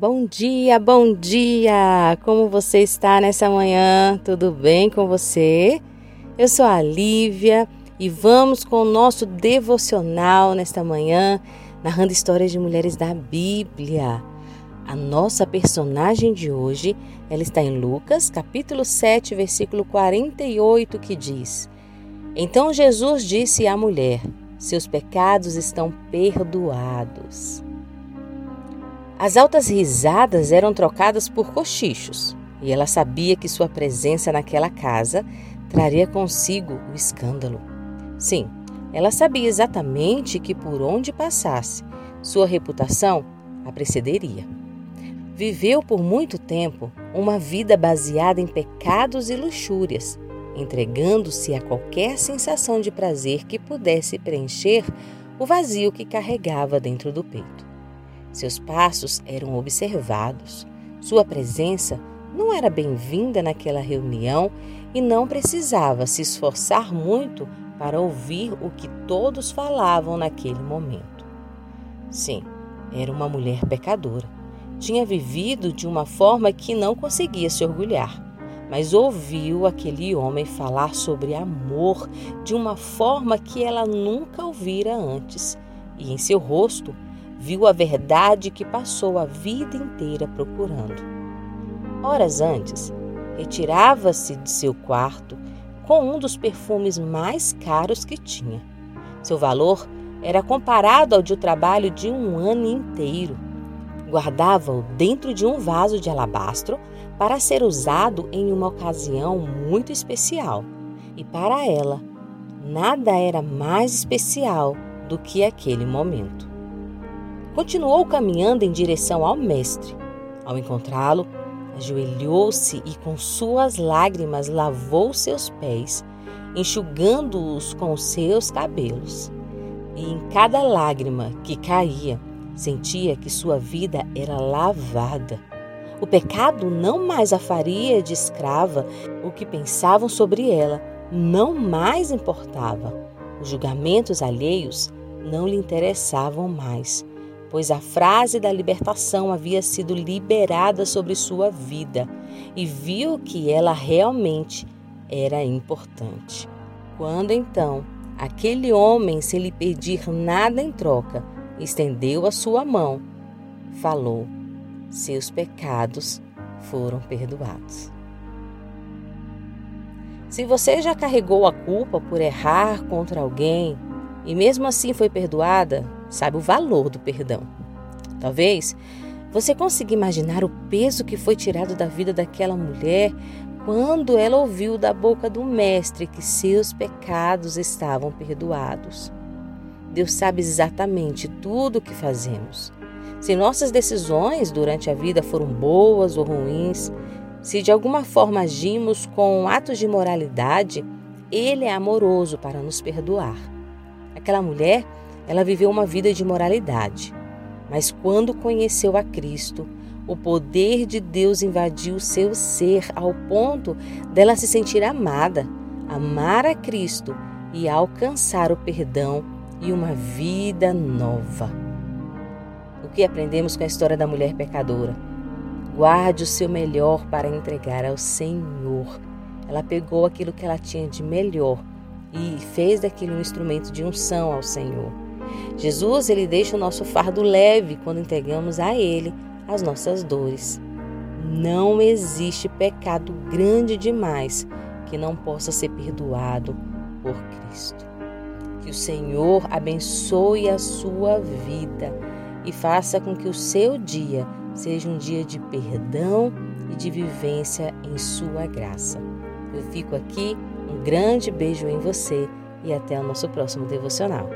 Bom dia, bom dia! Como você está nessa manhã? Tudo bem com você? Eu sou a Lívia e vamos com o nosso devocional nesta manhã, narrando histórias de mulheres da Bíblia. A nossa personagem de hoje, ela está em Lucas, capítulo 7, versículo 48, que diz: Então Jesus disse à mulher: Seus pecados estão perdoados. As altas risadas eram trocadas por cochichos, e ela sabia que sua presença naquela casa traria consigo o escândalo. Sim, ela sabia exatamente que por onde passasse, sua reputação a precederia. Viveu por muito tempo uma vida baseada em pecados e luxúrias, entregando-se a qualquer sensação de prazer que pudesse preencher o vazio que carregava dentro do peito. Seus passos eram observados. Sua presença não era bem-vinda naquela reunião e não precisava se esforçar muito para ouvir o que todos falavam naquele momento. Sim, era uma mulher pecadora. Tinha vivido de uma forma que não conseguia se orgulhar, mas ouviu aquele homem falar sobre amor de uma forma que ela nunca ouvira antes, e em seu rosto viu a verdade que passou a vida inteira procurando. Horas antes, retirava-se de seu quarto com um dos perfumes mais caros que tinha. Seu valor era comparado ao de um trabalho de um ano inteiro. Guardava-o dentro de um vaso de alabastro para ser usado em uma ocasião muito especial. E para ela, nada era mais especial do que aquele momento. Continuou caminhando em direção ao Mestre. Ao encontrá-lo, ajoelhou-se e com suas lágrimas lavou seus pés, enxugando-os com seus cabelos. E em cada lágrima que caía, sentia que sua vida era lavada. O pecado não mais a faria de escrava, o que pensavam sobre ela não mais importava. Os julgamentos alheios não lhe interessavam mais pois a frase da libertação havia sido liberada sobre sua vida e viu que ela realmente era importante. Quando então aquele homem, sem lhe pedir nada em troca, estendeu a sua mão, falou: Seus pecados foram perdoados. Se você já carregou a culpa por errar contra alguém e mesmo assim foi perdoada, sabe o valor do perdão. Talvez você consiga imaginar o peso que foi tirado da vida daquela mulher quando ela ouviu da boca do Mestre que seus pecados estavam perdoados. Deus sabe exatamente tudo o que fazemos. Se nossas decisões durante a vida foram boas ou ruins, se de alguma forma agimos com atos de moralidade, Ele é amoroso para nos perdoar. Aquela mulher ela viveu uma vida de moralidade, mas quando conheceu a Cristo, o poder de Deus invadiu seu ser ao ponto dela se sentir amada, amar a Cristo e alcançar o perdão e uma vida nova. O que aprendemos com a história da mulher pecadora? Guarde o seu melhor para entregar ao Senhor. Ela pegou aquilo que ela tinha de melhor e fez daquilo um instrumento de unção ao Senhor. Jesus, ele deixa o nosso fardo leve quando entregamos a ele as nossas dores. Não existe pecado grande demais que não possa ser perdoado por Cristo. Que o Senhor abençoe a sua vida e faça com que o seu dia seja um dia de perdão e de vivência em sua graça. Eu fico aqui, um grande beijo em você e até o nosso próximo devocional.